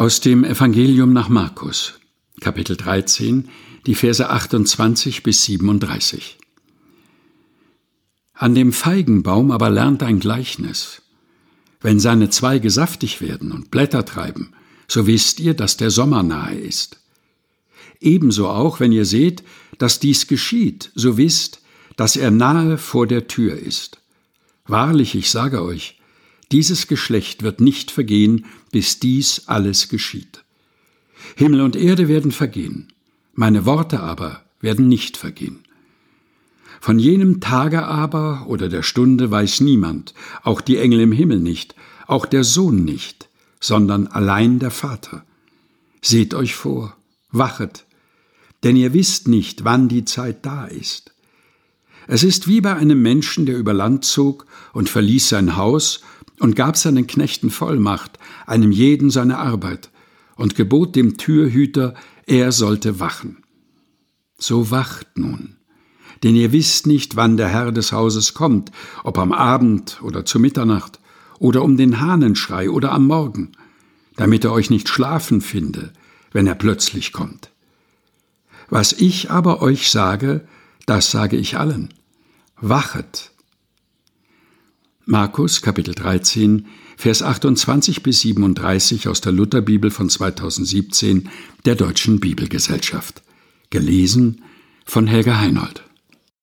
Aus dem Evangelium nach Markus, Kapitel 13, die Verse 28 bis 37. An dem Feigenbaum aber lernt ein Gleichnis. Wenn seine Zweige saftig werden und Blätter treiben, so wisst ihr, dass der Sommer nahe ist. Ebenso auch, wenn ihr seht, dass dies geschieht, so wisst, dass er nahe vor der Tür ist. Wahrlich, ich sage euch, dieses Geschlecht wird nicht vergehen, bis dies alles geschieht. Himmel und Erde werden vergehen, meine Worte aber werden nicht vergehen. Von jenem Tage aber oder der Stunde weiß niemand, auch die Engel im Himmel nicht, auch der Sohn nicht, sondern allein der Vater. Seht euch vor, wachet, denn ihr wisst nicht, wann die Zeit da ist. Es ist wie bei einem Menschen, der über Land zog und verließ sein Haus und gab seinen Knechten Vollmacht, einem jeden seine Arbeit, und gebot dem Türhüter, er sollte wachen. So wacht nun, denn ihr wisst nicht, wann der Herr des Hauses kommt, ob am Abend oder zu Mitternacht, oder um den Hahnenschrei oder am Morgen, damit er euch nicht schlafen finde, wenn er plötzlich kommt. Was ich aber euch sage, das sage ich allen. Wachet, Markus Kapitel 13, Vers 28 bis 37 aus der Lutherbibel von 2017 der Deutschen Bibelgesellschaft. Gelesen von Helga Heinold.